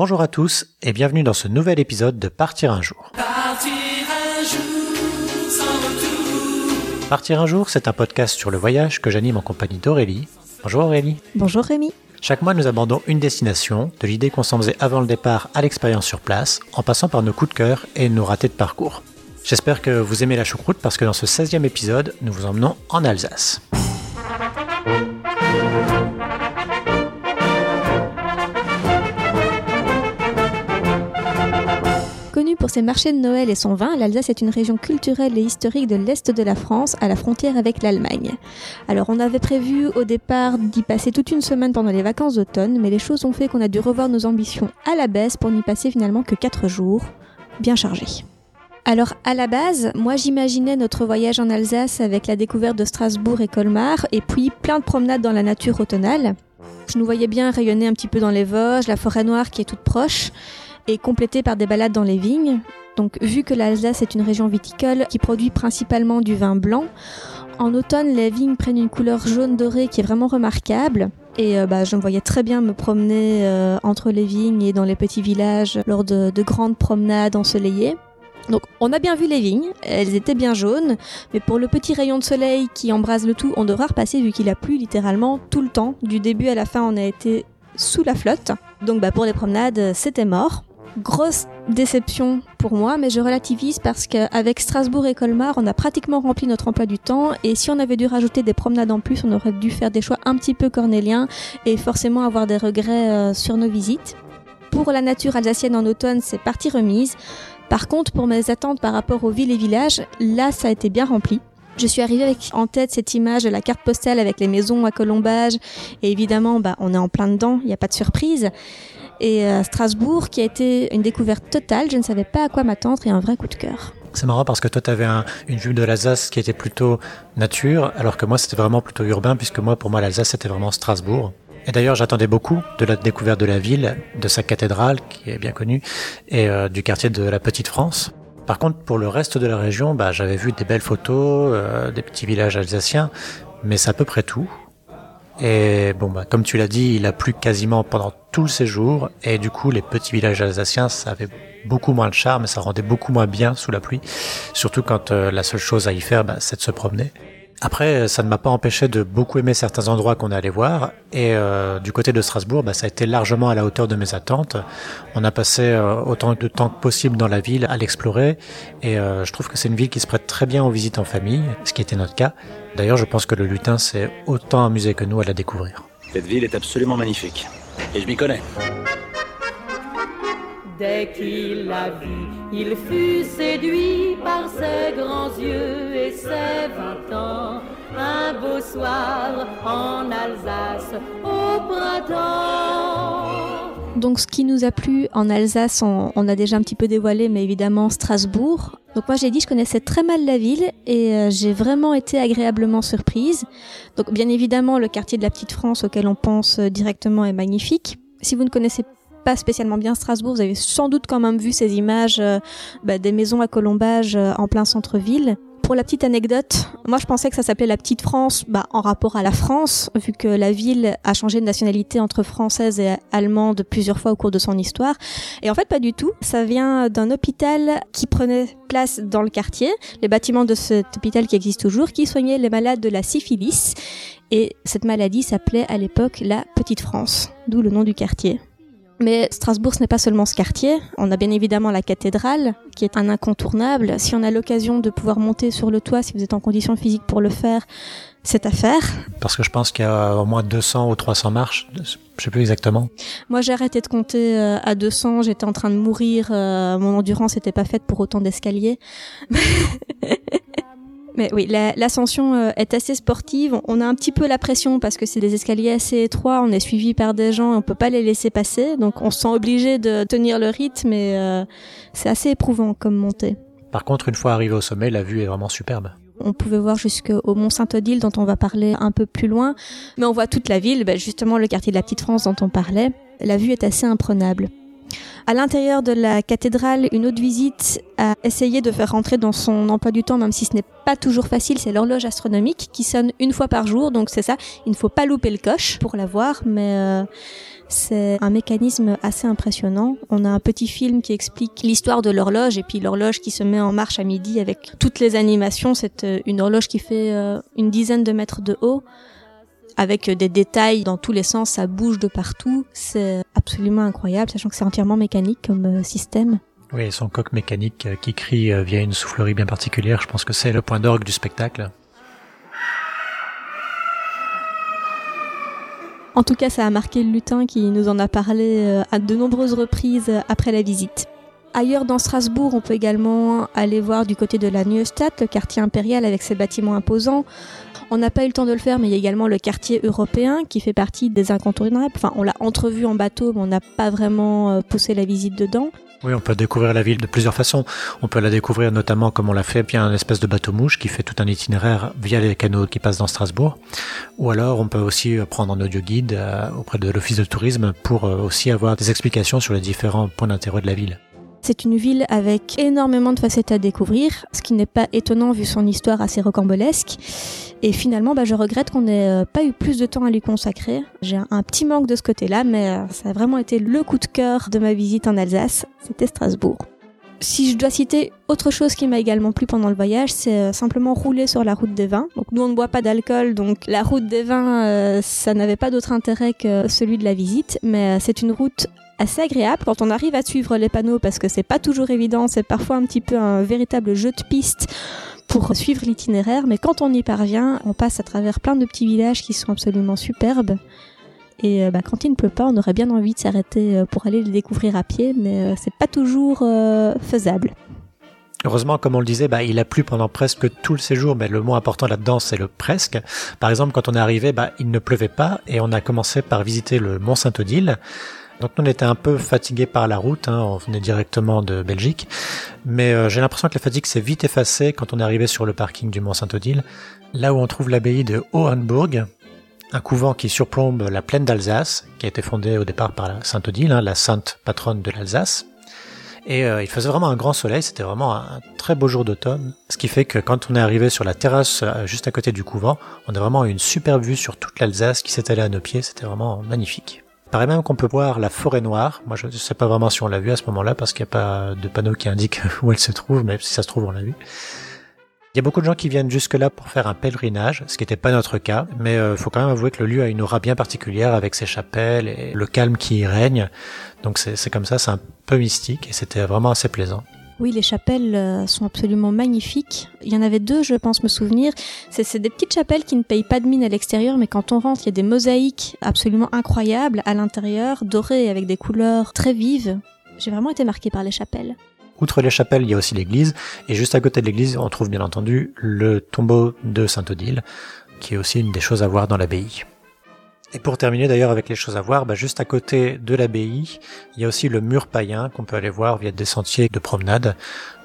Bonjour à tous et bienvenue dans ce nouvel épisode de Partir un jour. Partir un jour sans retour. Partir un jour, c'est un podcast sur le voyage que j'anime en compagnie d'Aurélie. Bonjour Aurélie. Bonjour Rémi. Chaque mois, nous abordons une destination, de l'idée qu'on s'en faisait avant le départ à l'expérience sur place, en passant par nos coups de cœur et nos ratés de parcours. J'espère que vous aimez la choucroute parce que dans ce 16e épisode, nous vous emmenons en Alsace. Pour ses marchés de Noël et son vin, l'Alsace est une région culturelle et historique de l'Est de la France, à la frontière avec l'Allemagne. Alors on avait prévu au départ d'y passer toute une semaine pendant les vacances d'automne, mais les choses ont fait qu'on a dû revoir nos ambitions à la baisse pour n'y passer finalement que 4 jours, bien chargés. Alors à la base, moi j'imaginais notre voyage en Alsace avec la découverte de Strasbourg et Colmar, et puis plein de promenades dans la nature automnale. Je nous voyais bien rayonner un petit peu dans les Vosges, la forêt noire qui est toute proche, et complétée par des balades dans les vignes. Donc vu que l'Alsace est une région viticole qui produit principalement du vin blanc, en automne les vignes prennent une couleur jaune dorée qui est vraiment remarquable. Et euh, bah, je me voyais très bien me promener euh, entre les vignes et dans les petits villages lors de, de grandes promenades ensoleillées. Donc on a bien vu les vignes, elles étaient bien jaunes, mais pour le petit rayon de soleil qui embrase le tout, on devra repasser vu qu'il a plu littéralement tout le temps. Du début à la fin, on a été sous la flotte. Donc bah, pour les promenades, c'était mort. Grosse déception pour moi, mais je relativise parce qu'avec Strasbourg et Colmar, on a pratiquement rempli notre emploi du temps et si on avait dû rajouter des promenades en plus, on aurait dû faire des choix un petit peu cornéliens et forcément avoir des regrets euh, sur nos visites. Pour la nature alsacienne en automne, c'est partie remise. Par contre, pour mes attentes par rapport aux villes et villages, là, ça a été bien rempli. Je suis arrivée avec en tête cette image de la carte postale avec les maisons à colombage. Et évidemment, bah, on est en plein dedans, il n'y a pas de surprise. Et euh, Strasbourg, qui a été une découverte totale, je ne savais pas à quoi m'attendre et un vrai coup de cœur. C'est marrant parce que toi, tu avais un, une vue de l'Alsace qui était plutôt nature, alors que moi, c'était vraiment plutôt urbain, puisque moi, pour moi, l'Alsace, c'était vraiment Strasbourg. Et d'ailleurs, j'attendais beaucoup de la découverte de la ville, de sa cathédrale, qui est bien connue, et euh, du quartier de la Petite France. Par contre, pour le reste de la région, bah, j'avais vu des belles photos, euh, des petits villages alsaciens, mais c'est à peu près tout. Et bon, bah, comme tu l'as dit, il a plu quasiment pendant tout le séjour, et du coup, les petits villages alsaciens, ça avait beaucoup moins de charme, et ça rendait beaucoup moins bien sous la pluie, surtout quand euh, la seule chose à y faire, bah, c'est de se promener. Après, ça ne m'a pas empêché de beaucoup aimer certains endroits qu'on est allé voir. Et euh, du côté de Strasbourg, bah, ça a été largement à la hauteur de mes attentes. On a passé euh, autant de temps que possible dans la ville à l'explorer. Et euh, je trouve que c'est une ville qui se prête très bien aux visites en famille, ce qui était notre cas. D'ailleurs, je pense que le lutin s'est autant amusé que nous à la découvrir. Cette ville est absolument magnifique. Et je m'y connais. Dès qu'il l'a vu, il fut séduit par ses grands yeux et ses vingt ans. Un beau soir en Alsace au printemps. Donc ce qui nous a plu en Alsace, on, on a déjà un petit peu dévoilé, mais évidemment Strasbourg. Donc moi j'ai dit je connaissais très mal la ville et euh, j'ai vraiment été agréablement surprise. Donc bien évidemment le quartier de la Petite France auquel on pense euh, directement est magnifique. Si vous ne connaissez pas spécialement bien Strasbourg, vous avez sans doute quand même vu ces images euh, bah, des maisons à colombage euh, en plein centre-ville. Pour la petite anecdote, moi je pensais que ça s'appelait la Petite France bah, en rapport à la France, vu que la ville a changé de nationalité entre française et allemande plusieurs fois au cours de son histoire. Et en fait pas du tout, ça vient d'un hôpital qui prenait place dans le quartier, les bâtiments de cet hôpital qui existe toujours, qui soignait les malades de la syphilis. Et cette maladie s'appelait à l'époque la Petite France, d'où le nom du quartier. Mais Strasbourg, ce n'est pas seulement ce quartier. On a bien évidemment la cathédrale, qui est un incontournable. Si on a l'occasion de pouvoir monter sur le toit, si vous êtes en condition physique pour le faire, c'est à faire. Parce que je pense qu'il y a au moins 200 ou 300 marches, je sais plus exactement. Moi, j'ai arrêté de compter euh, à 200. J'étais en train de mourir. euh, mon endurance n'était pas faite pour autant d'escaliers. Mais oui, la- l'ascension euh, est assez sportive. On a un petit peu la pression parce que c'est des escaliers assez étroits. On est suivi par des gens et on peut pas les laisser passer. Donc, on se sent obligé de tenir le rythme et euh, c'est assez éprouvant comme montée. Par contre, une fois arrivé au sommet, la vue est vraiment superbe. On pouvait voir jusqu'au Mont Saint-Odile dont on va parler un peu plus loin, mais on voit toute la ville, ben, justement le quartier de la Petite France dont on parlait. La vue est assez imprenable. À l'intérieur de la cathédrale, une autre visite a essayé de faire rentrer dans son emploi du temps, même si ce n'est pas toujours facile, c'est l'horloge astronomique qui sonne une fois par jour. Donc c'est ça, il ne faut pas louper le coche pour la voir, mais euh, c'est un mécanisme assez impressionnant. On a un petit film qui explique l'histoire de l'horloge et puis l'horloge qui se met en marche à midi avec toutes les animations. C'est euh, une horloge qui fait euh, une dizaine de mètres de haut avec des détails dans tous les sens, ça bouge de partout. C'est absolument incroyable, sachant que c'est entièrement mécanique comme euh, système. Oui, son coq mécanique euh, qui crie euh, via une soufflerie bien particulière, je pense que c'est le point d'orgue du spectacle. En tout cas, ça a marqué le lutin qui nous en a parlé à de nombreuses reprises après la visite. Ailleurs dans Strasbourg, on peut également aller voir du côté de la Neustadt, le quartier impérial avec ses bâtiments imposants. On n'a pas eu le temps de le faire, mais il y a également le quartier européen qui fait partie des incontournables. Enfin, on l'a entrevu en bateau, mais on n'a pas vraiment euh, poussé la visite dedans. Oui, on peut découvrir la ville de plusieurs façons. On peut la découvrir notamment comme on l'a fait via un espèce de bateau mouche qui fait tout un itinéraire via les canaux qui passent dans Strasbourg. Ou alors on peut aussi euh, prendre un audio guide euh, auprès de l'office de tourisme pour aussi avoir des explications sur les différents points d'intérêt de la ville. C'est une ville avec énormément de facettes à découvrir, ce qui n'est pas étonnant vu son histoire assez rocambolesque. Et finalement, bah, je regrette qu'on n'ait euh, pas eu plus de temps à lui consacrer. J'ai un, petit manque de ce côté-là, mais euh, ça a vraiment été le coup de cœur de ma visite en Alsace. C'était Strasbourg. Si je dois citer autre chose qui m'a également plu pendant le voyage, c'est euh, simplement rouler sur la route des vins. Donc nous on ne boit pas d'alcool, donc la route des vins, ça n'avait pas d'autre intérêt que celui de la visite, mais c'est une route assez agréable quand on arrive à suivre les panneaux parce que c'est pas toujours évident, c'est parfois un petit peu un véritable jeu de piste pour suivre l'itinéraire, mais quand on y parvient, on passe à travers plein de petits villages qui sont absolument superbes. Et euh, bah, quand il ne pleut pas, on aurait bien envie de s'arrêter euh, pour aller les découvrir à pied, mais euh, c'est pas toujours faisable. Heureusement, comme on le disait, bah, il a plu pendant presque tout le séjour, mais le mot important là-dedans, c'est le presque. Par exemple, quand on est arrivé, bah, il ne pleuvait pas et on a commencé par visiter le Mont Saint-Odile. Donc nous, on était un peu fatigués par la route, hein, on venait directement de Belgique, mais euh, j'ai l'impression que la fatigue s'est vite effacée quand on est arrivé sur le parking du Mont Saint-Odile, là où on trouve l'abbaye de Hohenburg, un couvent qui surplombe la plaine d'Alsace, qui a été fondée au départ par la Sainte-Odile, hein, la sainte patronne de l'Alsace. Et euh, il faisait vraiment un grand soleil, c'était vraiment un très beau jour d'automne, ce qui fait que quand on est arrivé sur la terrasse euh, juste à côté du couvent, on a vraiment une superbe vue sur toute l'Alsace qui s'étalait à nos pieds, c'était vraiment magnifique. Il paraît même qu'on peut voir la forêt noire. Moi, je ne sais pas vraiment si on l'a vu à ce moment-là parce qu'il n'y a pas de panneau qui indique où elle se trouve, mais si ça se trouve, on l'a vu. Il y a beaucoup de gens qui viennent jusque-là pour faire un pèlerinage, ce qui n'était pas notre cas, mais il faut quand même avouer que le lieu a une aura bien particulière avec ses chapelles et le calme qui y règne. Donc c'est comme ça, c'est un peu mystique et c'était vraiment assez plaisant. Oui, les chapelles euh, sont absolument magnifiques. Il y en avait deux, je pense me souvenir. C'est des petites chapelles qui ne payent pas de mine à l'extérieur, mais quand on rentre, il y a des mosaïques absolument incroyables à l'intérieur, dorées avec des couleurs très vives. J'ai vraiment été marquée par les chapelles. Outre les chapelles, il y a aussi l'église, et juste à côté de l'église, on trouve bien entendu le tombeau de Sainte-Odile, qui est aussi une des choses à voir dans l'abbaye. Et pour terminer d'ailleurs avec les choses à voir, bah, juste à côté de l'abbaye, il y a aussi le mur païen qu'on peut aller voir via des sentiers de promenade.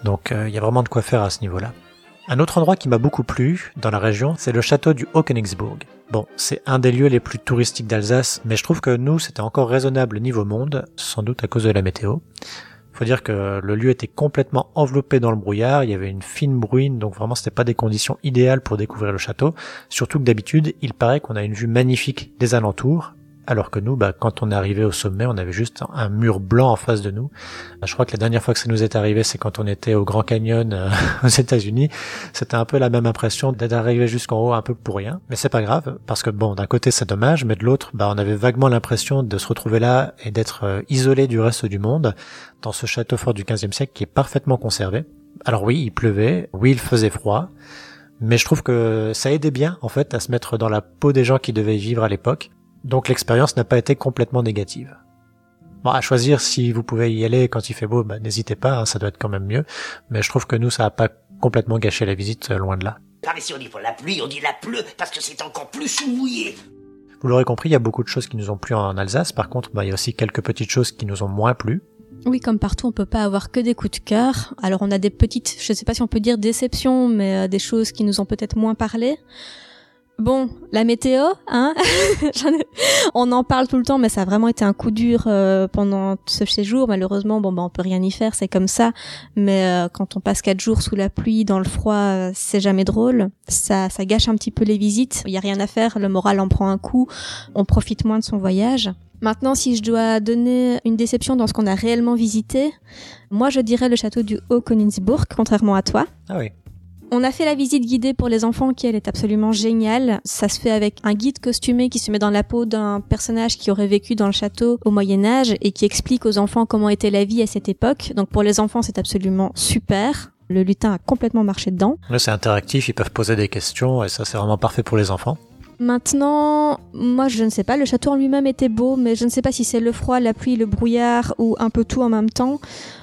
Donc euh, il y a vraiment de quoi faire à ce niveau-là. Un autre endroit qui m'a beaucoup plu dans la région, c'est le château du Haut-Königsbourg. Bon, c'est un des lieux les plus touristiques d'Alsace, mais je trouve que nous, c'était encore raisonnable niveau monde, sans doute à cause de la météo. Faut dire que le lieu était complètement enveloppé dans le brouillard, il y avait une fine bruine, donc vraiment c'était pas des conditions idéales pour découvrir le château. Surtout que d'habitude, il paraît qu'on a une vue magnifique des alentours, alors que nous, bah, quand on est arrivé au sommet, on avait juste un mur blanc en face de nous. Je crois que la dernière fois que ça nous est arrivé, c'est quand on était au Grand Canyon euh, aux États-Unis. C'était un peu la même impression d'être arrivé jusqu'en haut un peu pour rien. Mais c'est pas grave, parce que bon, d'un côté c'est dommage, mais de l'autre, bah, on avait vaguement l'impression de se retrouver là et d'être euh, isolé du reste du monde dans ce château fort du 15e siècle qui est parfaitement conservé. Alors oui, il pleuvait, oui, il faisait froid, mais je trouve que ça aidait bien en fait à se mettre dans la peau des gens qui devaient vivre à l'époque. Donc l'expérience n'a pas été complètement négative. Bon, à choisir si vous pouvez y aller quand il fait beau, bah, n'hésitez pas, hein, ça doit être quand même mieux. Mais je trouve que nous, ça a pas complètement gâché la visite, euh, loin de là. Ah mais si on dit pour la pluie, on dit la pleut parce que c'est encore plus mouillé. Vous l'aurez compris, il y a beaucoup de choses qui nous ont plu en Alsace. Par contre, bah, il y a aussi quelques petites choses qui nous ont moins plu. Oui, comme partout, on peut pas avoir que des coups de cœur. Alors on a des petites, je sais pas si on peut dire déceptions, mais euh, des choses qui nous ont peut-être moins parlé. Bon, la météo, hein On en parle tout le temps, mais ça a vraiment été un coup dur euh, pendant ce séjour. Malheureusement, bon, bah, on peut rien y faire, c'est comme ça. Mais euh, quand on passe quatre jours sous la pluie, dans le froid, euh, c'est jamais drôle. Ça, ça gâche un petit peu les visites. Il y a rien à faire, le moral en prend un coup. On profite moins de son voyage. Maintenant, si je dois donner une déception dans ce qu'on a réellement visité, moi, je dirais le château du Haut-Königsbourg, contrairement à toi. Ah oui. On a fait la visite guidée pour les enfants qui elle est absolument géniale. Ça se fait avec un guide costumé qui se met dans la peau d'un personnage qui aurait vécu dans le château au Moyen Âge et qui explique aux enfants comment était la vie à cette époque. Donc pour les enfants c'est absolument super. Le lutin a complètement marché dedans. Là, c'est interactif, ils peuvent poser des questions et ça, c'est vraiment parfait pour les enfants. Maintenant, moi je ne sais pas, le château en lui-même était beau, mais je ne sais pas si c'est le froid, la pluie, le brouillard ou un peu tout en même temps.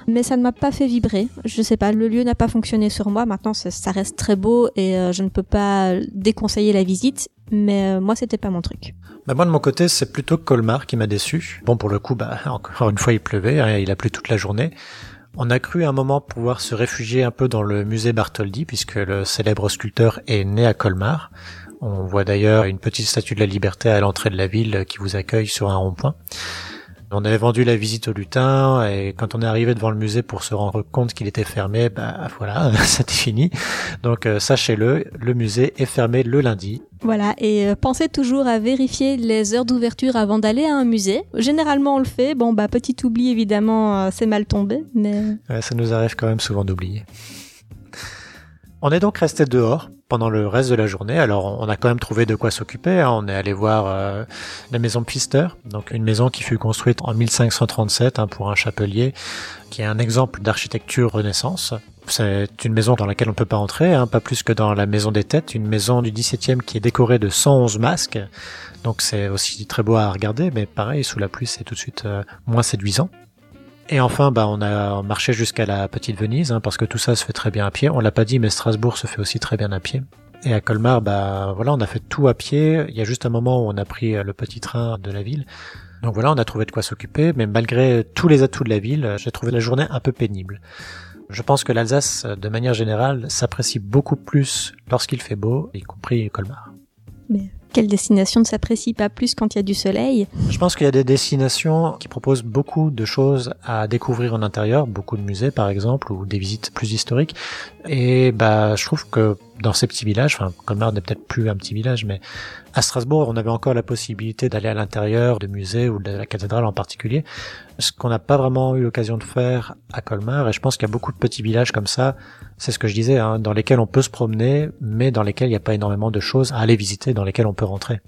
Mais ça ne m'a pas fait vibrer. Je sais pas, le lieu n'a pas fonctionné sur moi. Maintenant, ça, ça reste très beau et euh, je ne peux pas déconseiller la visite. Mais euh, moi, c'était pas mon truc. Bah, moi, de mon côté, c'est plutôt Colmar qui m'a déçu. Bon, pour le coup, bah, encore une fois, il pleuvait, hein, il a plu toute la journée. On a cru à un moment pouvoir se réfugier un peu dans le musée Bartholdi, puisque le célèbre sculpteur est né à Colmar. On voit d'ailleurs une petite statue de la liberté à l'entrée de la ville qui vous accueille sur un rond-point. On avait vendu la visite au lutin et quand on est arrivé devant le musée pour se rendre compte qu'il était fermé, bah voilà, c'était fini. Donc euh, sachez-le, le musée est fermé le lundi. Voilà, et euh, pensez toujours à vérifier les heures d'ouverture avant d'aller à un musée. Généralement, on le fait. Bon, bah, petit oubli, évidemment, euh, c'est mal tombé, mais... Ouais, ça nous arrive quand même souvent d'oublier. On est donc resté dehors pendant le reste de la journée. Alors, on a quand même trouvé de quoi s'occuper. hein. On est allé voir euh, la maison Pfister, donc une maison qui fut construite en 1537 hein, pour un chapelier, qui est un exemple d'architecture Renaissance. C'est une maison dans laquelle on peut pas entrer, hein, pas plus que dans la maison des têtes, une maison du 17e qui est décorée de 111 masques. Donc c'est aussi très beau à regarder, mais pareil, sous la pluie, c'est tout de suite euh, moins séduisant. Et enfin, bah, on a marché jusqu'à la Petite Venise, hein, parce que tout ça se fait très bien à pied. On l'a pas dit, mais Strasbourg se fait aussi très bien à pied. Et à Colmar, bah, voilà, on a fait tout à pied. Il y a juste un moment où on a pris euh, le petit train de la ville. Donc voilà, on a trouvé de quoi s'occuper, mais malgré tous les atouts de la ville, j'ai trouvé la journée un peu pénible. Je pense que l'Alsace, de manière générale, s'apprécie beaucoup plus lorsqu'il fait beau, y compris Colmar. Quelle destination ne s'apprécie pas plus quand il y a du soleil? Je pense qu'il y a des destinations qui proposent beaucoup de choses à découvrir en intérieur, beaucoup de musées par exemple, ou des visites plus historiques. Et bah, je trouve que dans ces petits villages, enfin, Colmar n'est peut-être plus un petit village, mais à Strasbourg, on avait encore la possibilité d'aller à l'intérieur de musées ou de la cathédrale en particulier, ce qu'on n'a pas vraiment eu l'occasion de faire à Colmar. Et je pense qu'il y a beaucoup de petits villages comme ça, c'est ce que je disais, hein, dans lesquels on peut se promener, mais dans lesquels il n'y a pas énormément de choses à aller visiter, dans lesquels on peut rentrer.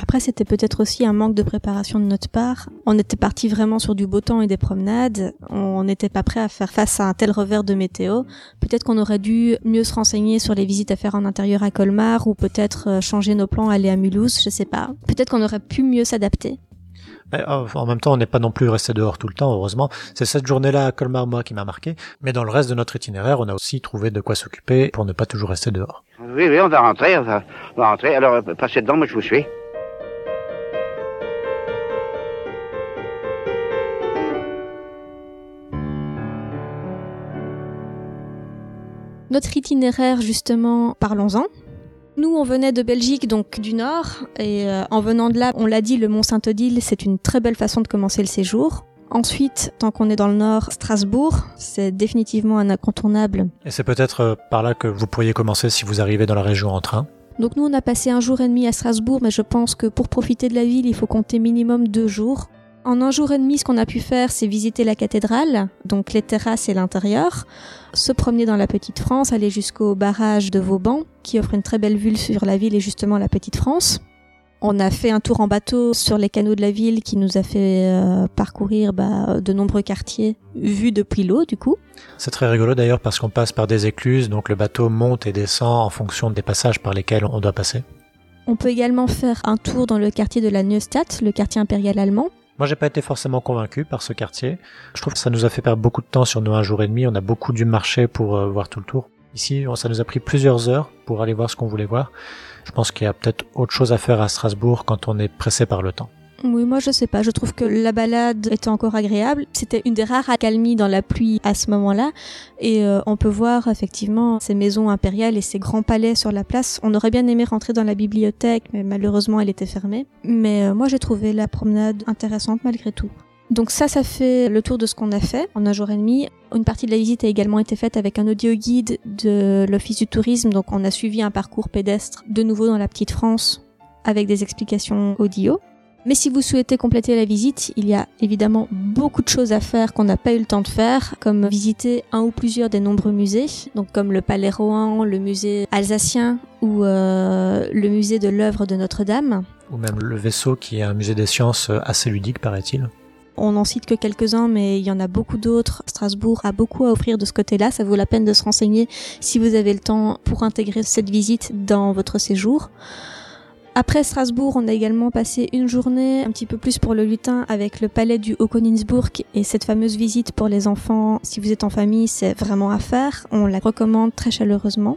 Après, c'était peut-être aussi un manque de préparation de notre part. On était parti vraiment sur du beau temps et des promenades. On n'était pas prêt à faire face à un tel revers de météo. Peut-être qu'on aurait dû mieux se renseigner sur les visites à faire en intérieur à Colmar ou peut-être euh, changer nos plans, aller à Mulhouse, je sais pas. Peut-être qu'on aurait pu mieux s'adapter. Euh, en même temps, on n'est pas non plus resté dehors tout le temps, heureusement. C'est cette journée-là à Colmar, moi, qui m'a marqué. Mais dans le reste de notre itinéraire, on a aussi trouvé de quoi s'occuper pour ne pas toujours rester dehors. Oui, oui, on va rentrer, on va, on va rentrer. Alors, euh, passez dedans, moi je vous suis. Notre itinéraire, justement, parlons-en. Nous, on venait de Belgique, donc du nord, et euh, en venant de là, on l'a dit, le Mont Saint-Odile, c'est une très belle façon de commencer le séjour. Ensuite, tant qu'on est dans le nord, Strasbourg, c'est définitivement un incontournable. Et c'est peut-être euh, par là que vous pourriez commencer si vous arrivez dans la région en train. Donc nous, on a passé un jour et demi à Strasbourg, mais je pense que pour profiter de la ville, il faut compter minimum deux jours. En un jour et demi, ce qu'on a pu faire, c'est visiter la cathédrale, donc les terrasses et l'intérieur, se promener dans la Petite France, aller jusqu'au barrage de Vauban, qui offre une très belle vue sur la ville et justement la Petite France. On a fait un tour en bateau sur les canaux de la ville qui nous a fait euh, parcourir bah, de nombreux quartiers vus depuis l'eau du coup. C'est très rigolo d'ailleurs parce qu'on passe par des écluses, donc le bateau monte et descend en fonction des passages par lesquels on doit passer. On peut également faire un tour dans le quartier de la Neustadt, le quartier impérial allemand. Moi, j'ai pas été forcément convaincu par ce quartier. Je trouve que ça nous a fait perdre beaucoup de temps sur nos un jour et demi. On a beaucoup dû marcher pour euh, voir tout le tour. Ici, ça nous a pris plusieurs heures pour aller voir ce qu'on voulait voir. Je pense qu'il y a peut-être autre chose à faire à Strasbourg quand on est pressé par le temps. Oui, moi je sais pas. Je trouve que la balade était encore agréable. C'était une des rares accalmies dans la pluie à ce moment-là. Et euh, on peut voir effectivement ces maisons impériales et ces grands palais sur la place. On aurait bien aimé rentrer dans la bibliothèque, mais malheureusement elle était fermée. Mais euh, moi j'ai trouvé la promenade intéressante malgré tout. Donc ça, ça fait le tour de ce qu'on a fait en un jour et demi. Une partie de la visite a également été faite avec un audio guide de l'Office du tourisme. Donc on a suivi un parcours pédestre de nouveau dans la petite France avec des explications audio. Mais si vous souhaitez compléter la visite, il y a évidemment beaucoup de choses à faire qu'on n'a pas eu le temps de faire, comme visiter un ou plusieurs des nombreux musées, donc comme le Palais Rohan, le musée alsacien ou euh, le musée de l'œuvre de Notre-Dame. Ou même le vaisseau qui est un musée des sciences assez ludique, paraît-il. On n'en cite que quelques-uns, mais il y en a beaucoup d'autres. Strasbourg a beaucoup à offrir de ce côté-là. Ça vaut la peine de se renseigner si vous avez le temps pour intégrer cette visite dans votre séjour. Après Strasbourg, on a également passé une journée un petit peu plus pour le lutin avec le palais du Haut-Königsbourg et cette fameuse visite pour les enfants. Si vous êtes en famille, c'est vraiment à faire. On la recommande très chaleureusement.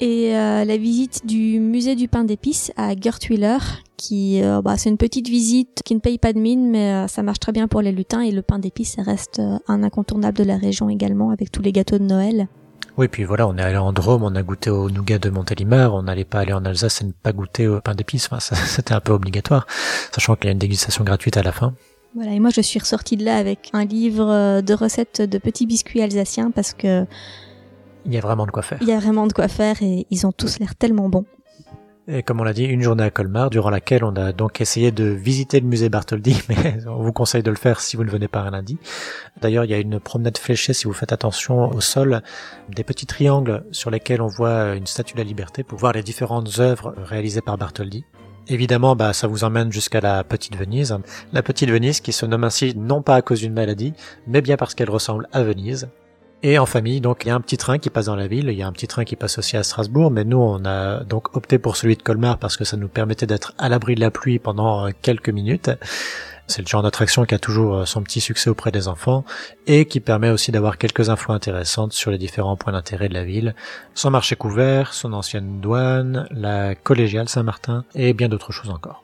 Et euh, la visite du musée du pain d'épices à Gertwiller, qui euh, bah, c'est une petite visite qui ne paye pas de mine, mais euh, ça marche très bien pour les lutins et le pain d'épices reste euh, un incontournable de la région également avec tous les gâteaux de Noël. Oui, puis voilà, on est allé en Drôme, on a goûté au nougat de Montélimar, on n'allait pas aller en Alsace et ne pas goûter au pain d'épices. Enfin, c'était un peu obligatoire, sachant qu'il y a une dégustation gratuite à la fin. Voilà, et moi je suis ressortie de là avec un livre euh, de recettes de petits biscuits alsaciens parce que Il y a vraiment de quoi faire. il y a vraiment de quoi faire et ils ont tous l'air tellement bons. Et comme on l'a dit, une journée à Colmar, durant laquelle on a donc essayé de visiter le musée Bartholdi, mais on vous conseille de le faire si vous ne venez pas un lundi. D'ailleurs, il y a une promenade fléchée, si vous faites attention au sol, des petits triangles sur lesquels on voit une statue de la liberté pour voir les différentes œuvres réalisées par Bartholdi. Évidemment, bah, ça vous emmène jusqu'à la Petite Venise. La Petite Venise qui se nomme ainsi non pas à cause d'une maladie, mais bien parce qu'elle ressemble à Venise. Et en famille, donc il y a un petit train qui passe dans la ville, il y a un petit train qui passe aussi à Strasbourg, mais nous on a donc opté pour celui de Colmar parce que ça nous permettait d'être à l'abri de la pluie pendant euh, quelques minutes. C'est le genre d'attraction qui a toujours euh, son petit succès auprès des enfants et qui permet aussi d'avoir quelques infos intéressantes sur les différents points d'intérêt de la ville, son marché couvert, son ancienne douane, la collégiale Saint-Martin et bien d'autres choses encore.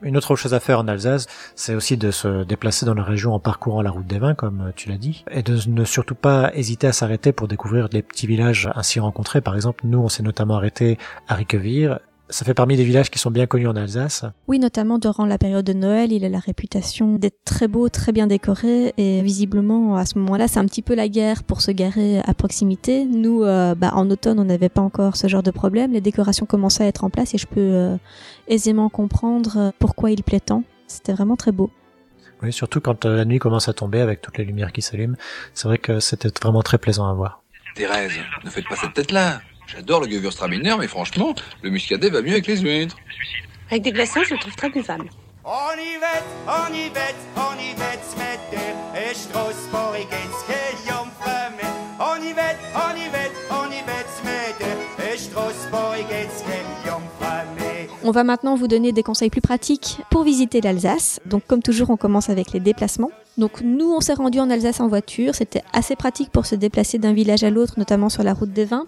Une autre chose à faire en Alsace, c'est aussi de se déplacer dans la région en parcourant la route des vins, comme euh, tu l'as dit, et de ne surtout pas hésiter à s'arrêter pour découvrir les petits villages ainsi rencontrés. Par exemple, nous, on s'est notamment arrêté à Riquevire. Ça fait parmi des villages qui sont bien connus en Alsace. Oui, notamment durant la période de Noël, il a la réputation d'être très beau, très bien décoré et visiblement à ce moment-là, c'est un petit peu la guerre pour se garer à proximité. Nous, euh, bah, en automne, on n'avait pas encore ce genre de problème. Les décorations commençaient à être en place et je peux euh, aisément comprendre euh, pourquoi il plaît tant. C'était vraiment très beau. Oui, surtout quand la nuit commence à tomber avec toutes les lumières qui s'allument. C'est vrai que c'était vraiment très plaisant à voir. Thérèse, ne faites pas cette tête-là. J'adore le Gewürztraminer, mais franchement, le muscadet va mieux avec les huîtres. Avec des glaçons, je le trouve très buvable. On y vet, on y vet, on y vet met der Straßburg ins Gejumpfe mit. On y vet, on y vet, on y vet met der Straßburg ins Gejumpfe mit. On va maintenant vous donner des conseils plus pratiques pour visiter l'Alsace. Donc comme toujours, on commence avec les déplacements. Donc nous, on s'est rendu en Alsace en voiture. C'était assez pratique pour se déplacer d'un village à l'autre, notamment sur la route des vins.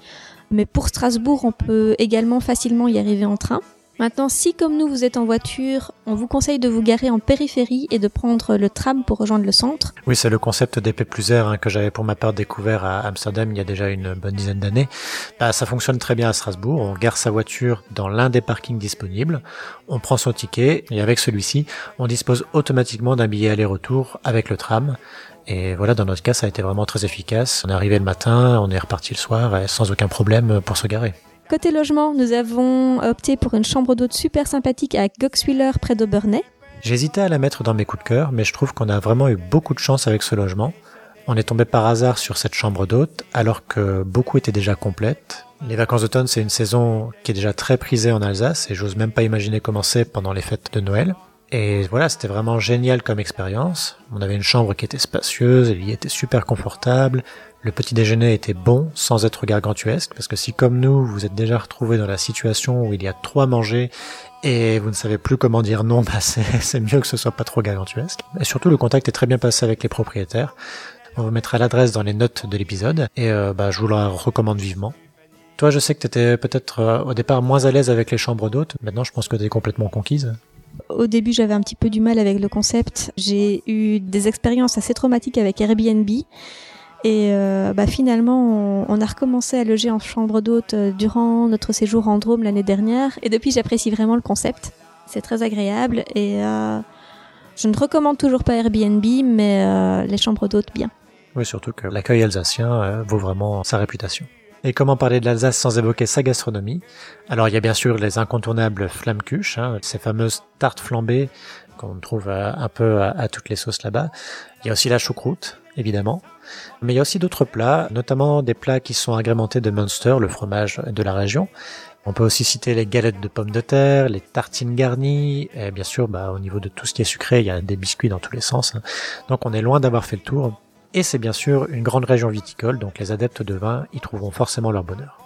Mais pour Strasbourg, on peut également facilement y arriver en train. Maintenant, si comme nous vous êtes en voiture, on vous conseille de vous garer en périphérie et de prendre le tram pour rejoindre le centre. Oui, c'est le concept des P plus R que j'avais pour ma part découvert à Amsterdam il y a déjà une bonne dizaine d'années. Bah, ça fonctionne très bien à Strasbourg. On gare sa voiture dans l'un des parkings disponibles, on prend son ticket et avec celui-ci, on dispose automatiquement d'un billet aller-retour avec le tram. Et voilà, dans notre cas, ça a été vraiment très efficace. On est arrivé le matin, on est reparti le soir sans aucun problème pour se garer. Côté logement, nous avons opté pour une chambre d'hôte super sympathique à Goxwiller près d'Aubernay. J'hésitais à la mettre dans mes coups de cœur, mais je trouve qu'on a vraiment eu beaucoup de chance avec ce logement. On est tombé par hasard sur cette chambre d'hôte, alors que beaucoup étaient déjà complètes. Les vacances d'automne, c'est une saison qui est déjà très prisée en Alsace, et j'ose même pas imaginer comment c'est pendant les fêtes de Noël. Et voilà, c'était vraiment génial comme expérience. On avait une chambre qui était spacieuse, elle y était super confortable. Le petit déjeuner était bon, sans être gargantuesque, parce que si comme nous, vous êtes déjà retrouvé dans la situation où il y a trois à manger et vous ne savez plus comment dire non, bah c'est mieux que ce soit pas trop gargantuesque. Et surtout, le contact est très bien passé avec les propriétaires. On vous mettra l'adresse dans les notes de l'épisode et euh, bah, je vous la recommande vivement. Toi, je sais que tu peut-être euh, au départ moins à l'aise avec les chambres d'hôtes. Maintenant, je pense que tu complètement conquise. Au début, j'avais un petit peu du mal avec le concept. J'ai eu des expériences assez traumatiques avec Airbnb. Et euh, bah, finalement, on, a recommencé à loger en chambre d'hôte euh, durant notre séjour en Drôme l'année dernière. Et depuis, j'apprécie vraiment le concept. C'est très agréable. Et euh, je ne recommande toujours pas Airbnb, mais euh, les chambres d'hôte, bien. Oui, surtout que l'accueil alsacien euh, vaut vraiment sa réputation. Et comment parler de l'Alsace sans évoquer sa gastronomie? Alors il y a bien sûr les incontournables flammekuche, hein, ces fameuses tartes flambées qu'on trouve euh, un peu à, à toutes les sauces là-bas. Il y a aussi la choucroute, évidemment. Mais il y a aussi d'autres plats, notamment des plats qui sont agrémentés de Munster, le fromage de la région. On peut aussi citer les galettes de pommes de terre, les tartines garnies, et bien sûr, bah, au niveau de tout ce qui est sucré, il y a des biscuits dans tous les sens. hein. Donc on est loin d'avoir fait le tour. Et c'est bien sûr une grande région viticole, donc les adeptes de vin y trouveront forcément leur bonheur.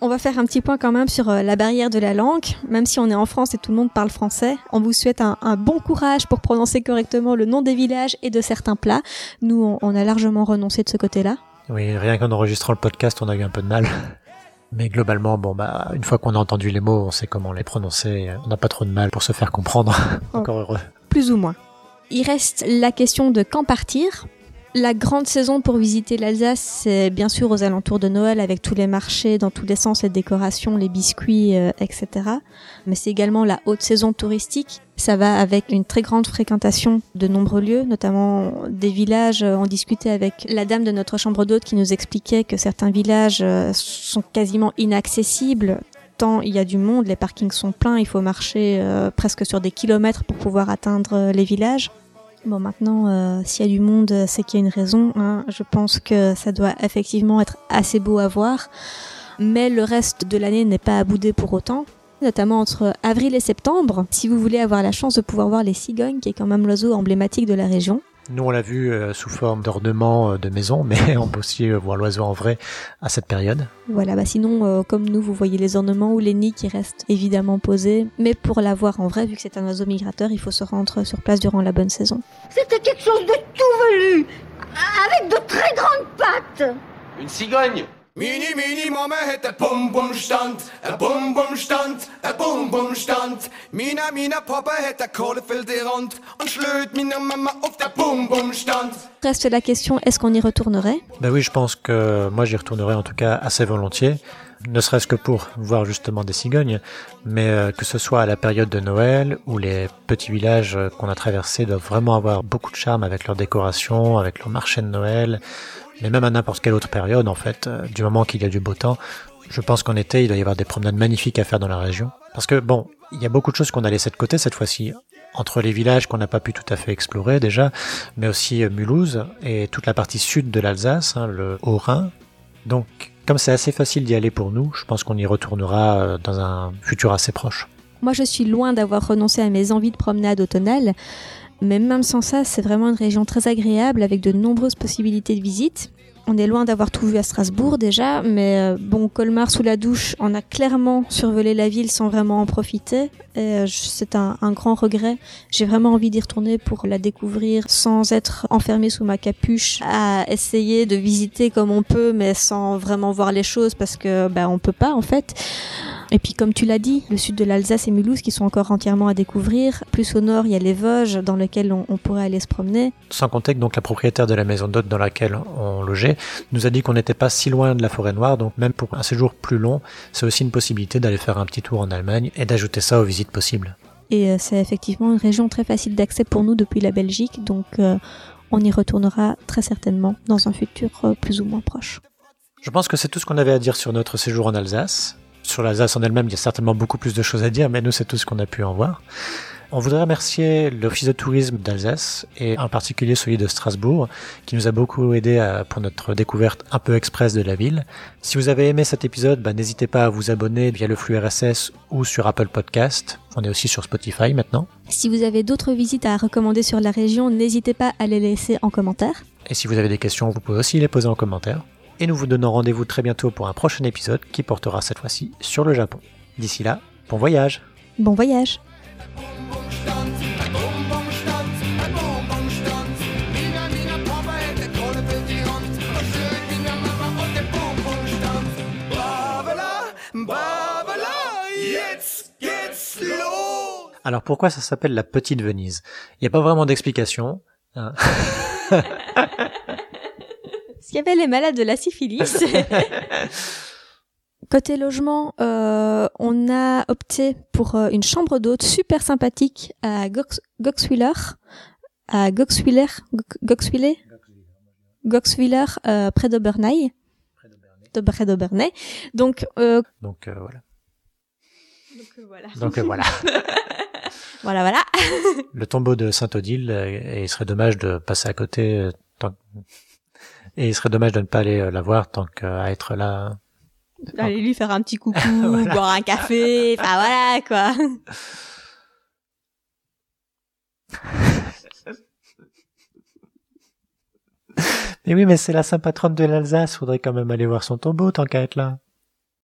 On va faire un petit point quand même sur euh, la barrière de la langue. Même si on est en France et tout le monde parle français, on vous souhaite un, un bon courage pour prononcer correctement le nom des villages et de certains plats. Nous, on, on a largement renoncé de ce côté-là. Oui, rien qu'en enregistrant le podcast, on a eu un peu de mal. Mais globalement, bon, bah, une fois qu'on a entendu les mots, on sait comment les prononcer. On n'a pas trop de mal pour se faire comprendre. Encore heureux. Plus ou moins. Il reste la question de quand partir. La grande saison pour visiter l'Alsace, c'est bien sûr aux alentours de Noël avec tous les marchés dans tous les sens, les décorations, les biscuits, euh, etc. Mais c'est également la haute saison touristique. Ça va avec une très grande fréquentation de nombreux lieux, notamment des villages. On discutait avec la dame de notre chambre d'hôte qui nous expliquait que certains villages euh, sont quasiment inaccessibles tant il y a du monde, les parkings sont pleins, il faut marcher euh, presque sur des kilomètres pour pouvoir atteindre euh, les villages. Bon, maintenant, euh, s'il y a du monde, euh, c'est qu'il y a une raison. hein. Je pense que ça doit effectivement être assez beau à voir. Mais le reste de l'année n'est pas à bouder pour autant. Notamment entre avril et septembre, si vous voulez avoir la chance de pouvoir voir les cigognes, qui est quand même l'oiseau emblématique de la région. Nous, on l'a vu euh, sous forme d'ornement euh, de maison, mais on peut aussi euh, voir l'oiseau en vrai à cette période. Voilà, bah sinon, euh, comme nous, vous voyez les ornements ou les nids qui restent évidemment posés. Mais pour la voir en vrai, vu que c'est un oiseau migrateur, il faut se rendre sur place durant la bonne saison. C'était quelque chose de tout velu, avec de très grandes pattes. Une cigogne Mini, mini, Mama hat ein Bum-Bum-Stand, ein Bum-Bum-Stand, ein Bum-Bum-Stand. Mina, mina, Papa hat und schlöt meine Mama auf der Bum-Bum-Stand. Reste la question, est-ce qu'on y retournerait? Ben oui, je pense que moi j'y retournerai en tout cas assez volontiers, ne serait-ce que pour voir justement des cigognes, mais euh, que ce soit à la période de Noël où les petits villages euh, qu'on a traversés doivent vraiment avoir beaucoup de charme avec leurs décorations, avec leur marché de Noël, mais même à n'importe quelle autre période en fait, euh, du moment qu'il y a du beau temps. Je pense qu'en été, il doit y avoir des promenades magnifiques à faire dans la région. Parce que bon, il y a beaucoup de choses qu'on a laissées de côté cette fois-ci. Entre les villages qu'on n'a pas pu tout à fait explorer déjà, mais aussi euh, Mulhouse et toute la partie sud de l'Alsace, hein, le Haut-Rhin. Donc, comme c'est assez facile d'y aller pour nous, je pense qu'on y retournera euh, dans un futur assez proche. Moi, je suis loin d'avoir renoncé à mes envies de promenade automnale, mais même sans ça, c'est vraiment une région très agréable avec de nombreuses possibilités de visite. On est loin d'avoir tout vu à Strasbourg déjà, mais euh, bon, Colmar sous la douche, on a clairement survolé la ville sans vraiment en profiter. Et, euh, c'est un, grand regret. J'ai vraiment envie d'y retourner pour la découvrir sans être enfermé sous ma capuche, à essayer de visiter comme on peut, mais sans vraiment voir les choses parce que ben on peut pas en fait. Et puis comme tu l'as dit, le sud de l'Alsace et Mulhouse qui sont encore entièrement à découvrir. Plus au nord, il y a les Vosges dans lesquelles on, on pourrait aller se promener. Sans compter que donc la propriétaire de la maison d'hôte dans laquelle on logeait nous a dit qu'on n'était pas si loin de la forêt noire, donc même pour un séjour plus long, c'est aussi une possibilité d'aller faire un petit tour en Allemagne et d'ajouter ça aux visites possibles. Et euh, c'est effectivement une région très facile d'accès pour nous depuis la Belgique, donc euh, on y retournera très certainement dans un futur euh, plus ou moins proche. Je pense que c'est tout ce qu'on avait à dire sur notre séjour en Alsace. Sur l'Alsace en elle-même, il y a certainement beaucoup plus de choses à dire, mais nous, c'est tout ce qu'on a pu en voir. On voudrait remercier l'Office de tourisme d'Alsace et en particulier celui de Strasbourg qui nous a beaucoup aidé à- pour notre découverte un peu express de la ville. Si vous avez aimé cet épisode, bah, n'hésitez pas à vous abonner via le flux RSS ou sur Apple Podcast. On est aussi sur Spotify maintenant. Si vous avez d'autres visites à recommander sur la région, n'hésitez pas à les laisser en commentaire. Et si vous avez des questions, vous pouvez aussi les poser en commentaire. Et nous vous donnons rendez-vous très bientôt pour un prochain épisode qui portera cette fois-ci sur le Japon. D'ici là, bon voyage Bon voyage! Alors pourquoi ça s'appelle la petite Venise? Il n'y a pas vraiment d'explication. hein? Qu'il y avait les malades de la syphilis. Côté logement, euh, on a opté pour euh, une chambre d'hôte super sympathique à Gox Goxwiller, à Goxwiller, Go- Goxwiller, Goxwiller, euh, près d'Obernai, de près d'Obernai. Donc, euh, Donc euh, voilà. voilà. Donc euh, voilà. voilà, voilà. Le tombeau de Saint-Odile, euh, et il serait dommage de passer à côté. euh, tant- Et il serait dommage de ne pas aller euh, la voir tant qu'à être là. Allez lui faire un petit coucou, boire un café, enfin voilà quoi. Mais oui, mais c'est la sainte patronne de l'Alsace. Faudrait quand même aller voir son tombeau tant qu'à être là.